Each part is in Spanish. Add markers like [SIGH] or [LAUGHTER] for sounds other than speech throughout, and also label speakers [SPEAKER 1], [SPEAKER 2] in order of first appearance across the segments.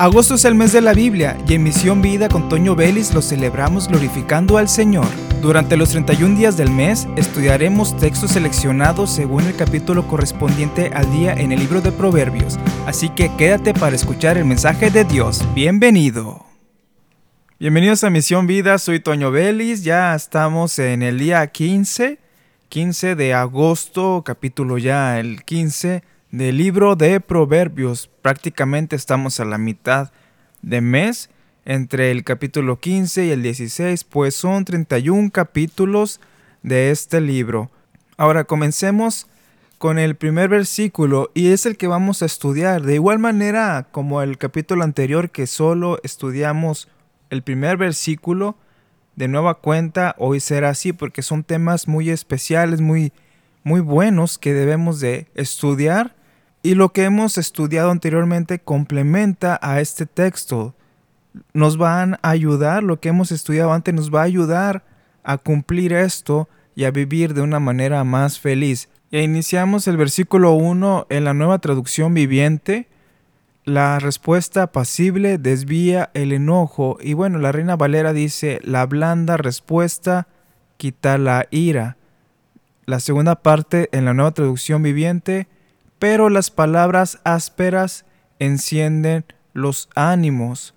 [SPEAKER 1] Agosto es el mes de la Biblia y en Misión Vida con Toño Vélez lo celebramos glorificando al Señor. Durante los 31 días del mes estudiaremos textos seleccionados según el capítulo correspondiente al día en el libro de Proverbios, así que quédate para escuchar el mensaje de Dios. Bienvenido. Bienvenidos a Misión Vida, soy Toño Vélez, ya estamos en el día 15, 15 de agosto, capítulo ya el 15 del libro de Proverbios. Prácticamente estamos a la mitad de mes entre el capítulo 15 y el 16, pues son 31 capítulos de este libro. Ahora comencemos con el primer versículo y es el que vamos a estudiar. De igual manera como el capítulo anterior que solo estudiamos el primer versículo, de nueva cuenta hoy será así porque son temas muy especiales, muy muy buenos que debemos de estudiar y lo que hemos estudiado anteriormente complementa a este texto. Nos van a ayudar, lo que hemos estudiado antes nos va a ayudar a cumplir esto y a vivir de una manera más feliz. Ya iniciamos el versículo 1 en la nueva traducción viviente. La respuesta pasible desvía el enojo y bueno, la reina Valera dice, la blanda respuesta quita la ira. La segunda parte en la nueva traducción viviente, pero las palabras ásperas encienden los ánimos.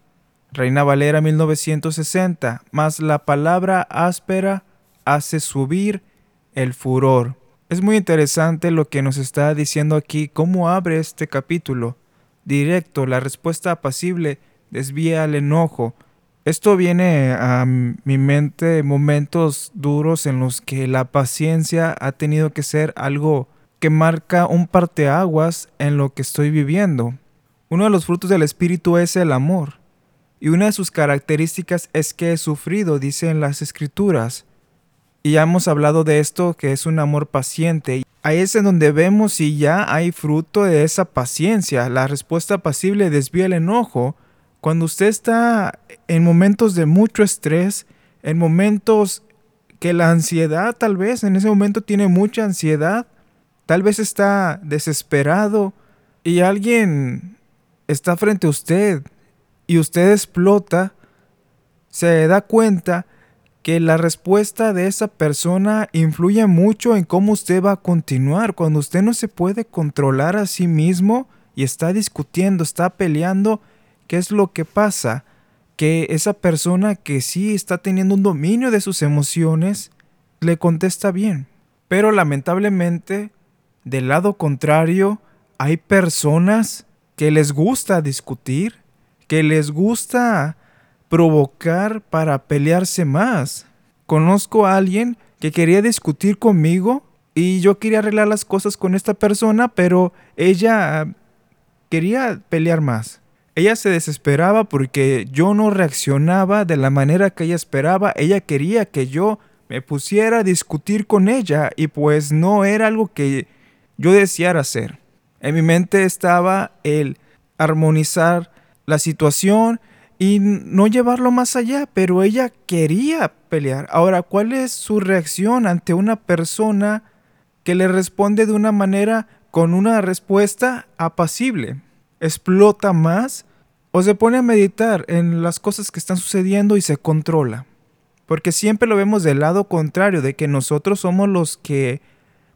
[SPEAKER 1] Reina Valera 1960, más la palabra áspera hace subir el furor. Es muy interesante lo que nos está diciendo aquí, cómo abre este capítulo. Directo, la respuesta apacible desvía el enojo. Esto viene a mi mente momentos duros en los que la paciencia ha tenido que ser algo que marca un parteaguas en lo que estoy viviendo. Uno de los frutos del Espíritu es el amor, y una de sus características es que he sufrido, dice en las Escrituras. Y ya hemos hablado de esto, que es un amor paciente. Ahí es en donde vemos si ya hay fruto de esa paciencia. La respuesta pasible desvía el enojo. Cuando usted está en momentos de mucho estrés, en momentos que la ansiedad tal vez en ese momento tiene mucha ansiedad, Tal vez está desesperado y alguien está frente a usted y usted explota, se da cuenta que la respuesta de esa persona influye mucho en cómo usted va a continuar. Cuando usted no se puede controlar a sí mismo y está discutiendo, está peleando, ¿qué es lo que pasa? Que esa persona que sí está teniendo un dominio de sus emociones, le contesta bien. Pero lamentablemente del lado contrario, hay personas que les gusta discutir, que les gusta provocar para pelearse más. Conozco a alguien que quería discutir conmigo y yo quería arreglar las cosas con esta persona, pero ella quería pelear más. Ella se desesperaba porque yo no reaccionaba de la manera que ella esperaba. Ella quería que yo me pusiera a discutir con ella y pues no era algo que yo deseara hacer. En mi mente estaba el armonizar la situación y no llevarlo más allá, pero ella quería pelear. Ahora, ¿cuál es su reacción ante una persona que le responde de una manera con una respuesta apacible? ¿Explota más o se pone a meditar en las cosas que están sucediendo y se controla? Porque siempre lo vemos del lado contrario, de que nosotros somos los que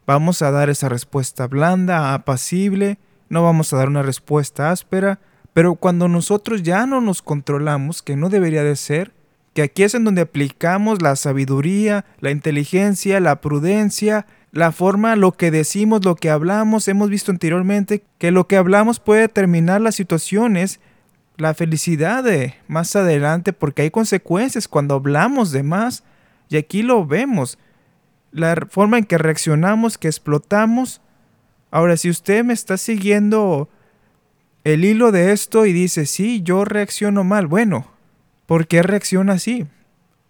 [SPEAKER 1] Vamos a dar esa respuesta blanda, apacible, no vamos a dar una respuesta áspera, pero cuando nosotros ya no nos controlamos, que no debería de ser, que aquí es en donde aplicamos la sabiduría, la inteligencia, la prudencia, la forma, lo que decimos, lo que hablamos, hemos visto anteriormente que lo que hablamos puede determinar las situaciones, la felicidad de más adelante, porque hay consecuencias cuando hablamos de más, y aquí lo vemos la forma en que reaccionamos, que explotamos. Ahora, si usted me está siguiendo el hilo de esto y dice, sí, yo reacciono mal, bueno, ¿por qué reacciona así?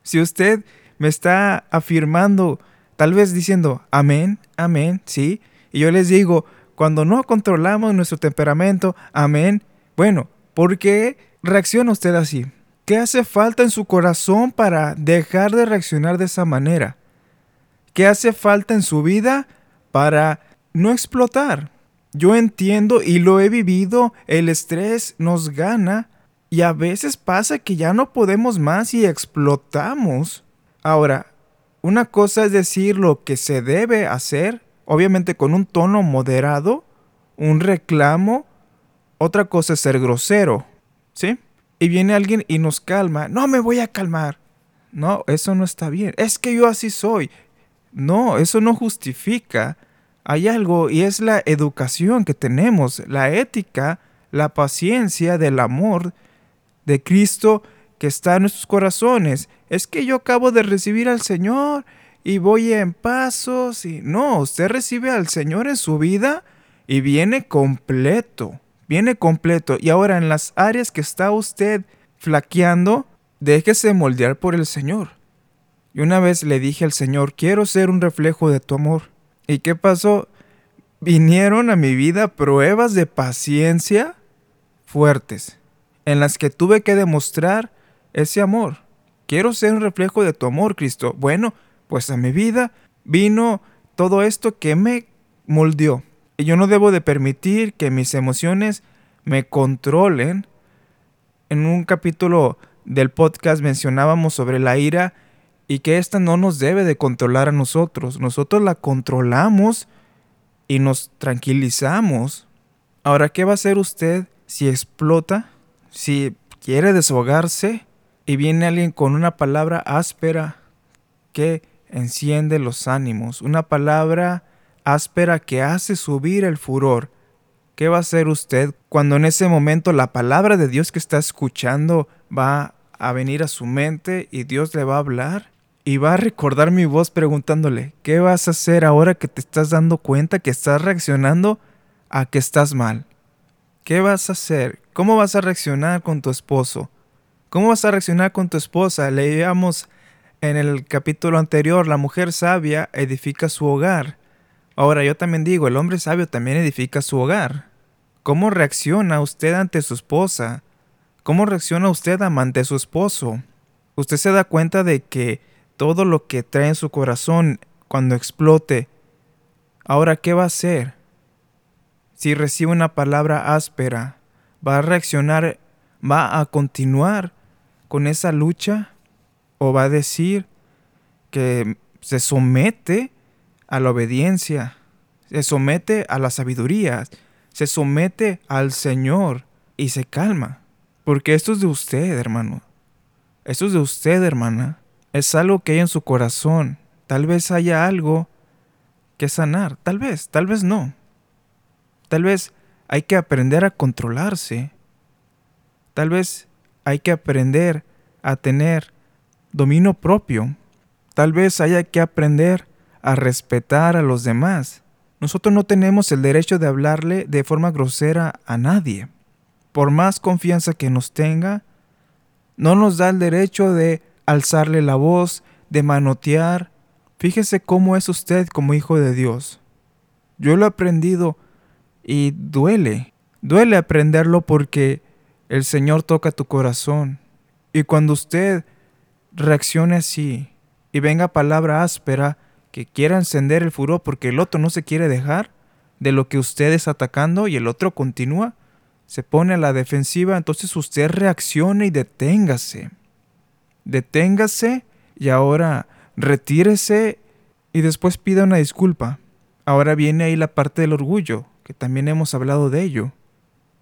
[SPEAKER 1] Si usted me está afirmando, tal vez diciendo, amén, amén, sí, y yo les digo, cuando no controlamos nuestro temperamento, amén, bueno, ¿por qué reacciona usted así? ¿Qué hace falta en su corazón para dejar de reaccionar de esa manera? ¿Qué hace falta en su vida para no explotar? Yo entiendo y lo he vivido, el estrés nos gana Y a veces pasa que ya no podemos más y explotamos. Ahora, una cosa es decir lo que se debe hacer, obviamente con un tono moderado, un reclamo. Otra cosa es ser grosero, ¿sí? Y viene alguien y nos calma. No me voy a calmar. No, eso no está bien. Es que yo así soy. No, eso no justifica. Hay algo y es la educación que tenemos, la ética, la paciencia del amor de Cristo que está en nuestros corazones. Es que yo acabo de recibir al Señor y voy en pasos y no, usted recibe al Señor en su vida y viene completo, viene completo. Y ahora en las áreas que está usted flaqueando, déjese moldear por el Señor. Y una vez le dije al Señor, quiero ser un reflejo de tu amor. ¿Y qué pasó? Vinieron a mi vida pruebas de paciencia fuertes, en las que tuve que demostrar ese amor. Quiero ser un reflejo de tu amor, Cristo. Bueno, pues a mi vida vino todo esto que me moldeó. Y yo no debo de permitir que mis emociones me controlen. En un capítulo del podcast mencionábamos sobre la ira y que esta no nos debe de controlar a nosotros. Nosotros la controlamos y nos tranquilizamos. Ahora, ¿qué va a hacer usted si explota? Si quiere deshogarse y viene alguien con una palabra áspera que enciende los ánimos, una palabra áspera que hace subir el furor. ¿Qué va a hacer usted cuando en ese momento la palabra de Dios que está escuchando va a venir a su mente y Dios le va a hablar? Y va a recordar mi voz preguntándole, ¿qué vas a hacer ahora que te estás dando cuenta que estás reaccionando a que estás mal? ¿Qué vas a hacer? ¿Cómo vas a reaccionar con tu esposo? ¿Cómo vas a reaccionar con tu esposa? Leíamos en el capítulo anterior, la mujer sabia edifica su hogar. Ahora yo también digo, el hombre sabio también edifica su hogar. ¿Cómo reacciona usted ante su esposa? ¿Cómo reacciona usted ante su esposo? Usted se da cuenta de que todo lo que trae en su corazón cuando explote, ahora ¿qué va a hacer? Si recibe una palabra áspera, ¿va a reaccionar, va a continuar con esa lucha o va a decir que se somete a la obediencia, se somete a la sabiduría, se somete al Señor y se calma. Porque esto es de usted, hermano. Esto es de usted, hermana. Es algo que hay en su corazón. Tal vez haya algo que sanar. Tal vez, tal vez no. Tal vez hay que aprender a controlarse. Tal vez hay que aprender a tener dominio propio. Tal vez haya que aprender a respetar a los demás. Nosotros no tenemos el derecho de hablarle de forma grosera a nadie. Por más confianza que nos tenga, no nos da el derecho de alzarle la voz, de manotear. Fíjese cómo es usted como hijo de Dios. Yo lo he aprendido y duele. Duele aprenderlo porque el Señor toca tu corazón. Y cuando usted reaccione así y venga palabra áspera, que quiera encender el furor porque el otro no se quiere dejar de lo que usted está atacando y el otro continúa, se pone a la defensiva, entonces usted reaccione y deténgase. Deténgase y ahora retírese y después pida una disculpa. Ahora viene ahí la parte del orgullo, que también hemos hablado de ello.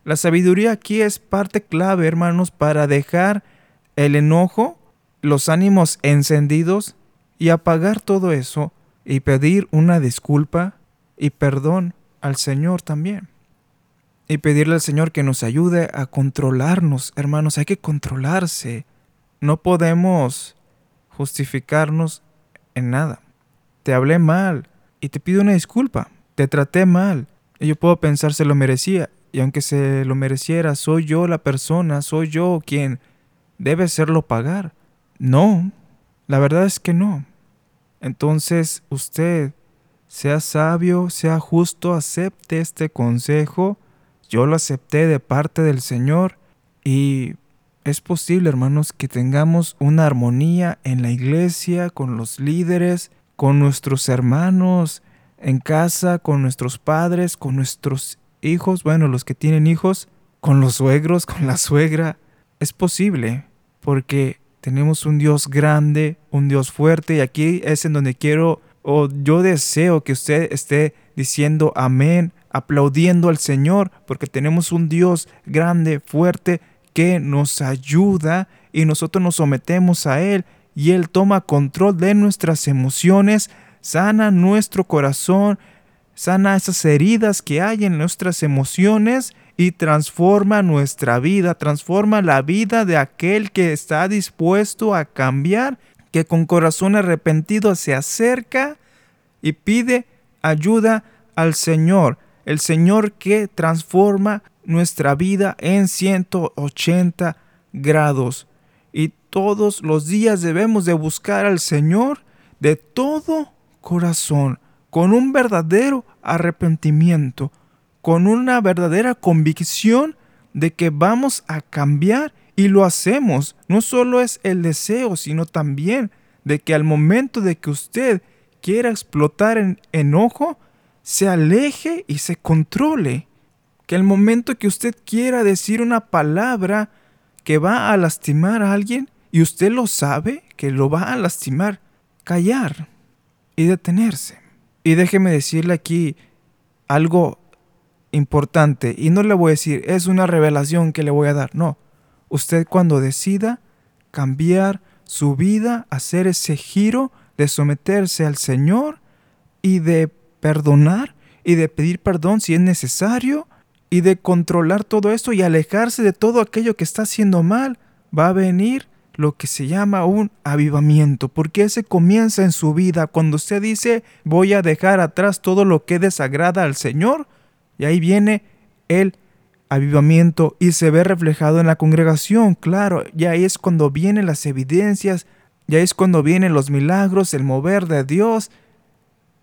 [SPEAKER 1] La sabiduría aquí es parte clave, hermanos, para dejar el enojo, los ánimos encendidos y apagar todo eso y pedir una disculpa y perdón al Señor también. Y pedirle al Señor que nos ayude a controlarnos, hermanos, hay que controlarse. No podemos justificarnos en nada. Te hablé mal y te pido una disculpa. Te traté mal. Y yo puedo pensar se lo merecía. Y aunque se lo mereciera, soy yo la persona, soy yo quien debe hacerlo pagar. No, la verdad es que no. Entonces usted, sea sabio, sea justo, acepte este consejo. Yo lo acepté de parte del Señor y es posible, hermanos, que tengamos una armonía en la iglesia, con los líderes, con nuestros hermanos, en casa, con nuestros padres, con nuestros hijos, bueno, los que tienen hijos, con los suegros, [LAUGHS] con la suegra. Es posible, porque tenemos un Dios grande, un Dios fuerte, y aquí es en donde quiero, o yo deseo que usted esté diciendo amén, aplaudiendo al Señor, porque tenemos un Dios grande, fuerte, que nos ayuda y nosotros nos sometemos a Él y Él toma control de nuestras emociones, sana nuestro corazón, sana esas heridas que hay en nuestras emociones y transforma nuestra vida, transforma la vida de aquel que está dispuesto a cambiar, que con corazón arrepentido se acerca y pide ayuda al Señor, el Señor que transforma nuestra vida en 180 grados. Y todos los días debemos de buscar al Señor de todo corazón, con un verdadero arrepentimiento, con una verdadera convicción de que vamos a cambiar y lo hacemos. No solo es el deseo, sino también de que al momento de que usted quiera explotar en enojo, se aleje y se controle. Que al momento que usted quiera decir una palabra que va a lastimar a alguien y usted lo sabe que lo va a lastimar, callar y detenerse. Y déjeme decirle aquí algo importante y no le voy a decir es una revelación que le voy a dar, no. Usted cuando decida cambiar su vida, hacer ese giro de someterse al Señor y de perdonar y de pedir perdón si es necesario y de controlar todo esto y alejarse de todo aquello que está haciendo mal, va a venir lo que se llama un avivamiento, porque ese comienza en su vida. Cuando usted dice voy a dejar atrás todo lo que desagrada al Señor, y ahí viene el avivamiento y se ve reflejado en la congregación, claro, y ahí es cuando vienen las evidencias, ya es cuando vienen los milagros, el mover de Dios,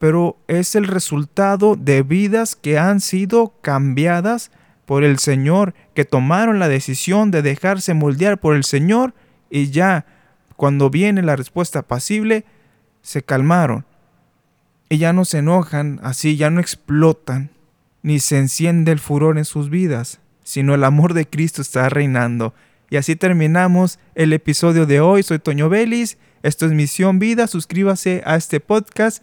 [SPEAKER 1] pero es el resultado de vidas que han sido cambiadas por el Señor, que tomaron la decisión de dejarse moldear por el Señor y ya cuando viene la respuesta pasible, se calmaron y ya no se enojan, así ya no explotan, ni se enciende el furor en sus vidas, sino el amor de Cristo está reinando. Y así terminamos el episodio de hoy. Soy Toño Vélez, esto es Misión Vida, suscríbase a este podcast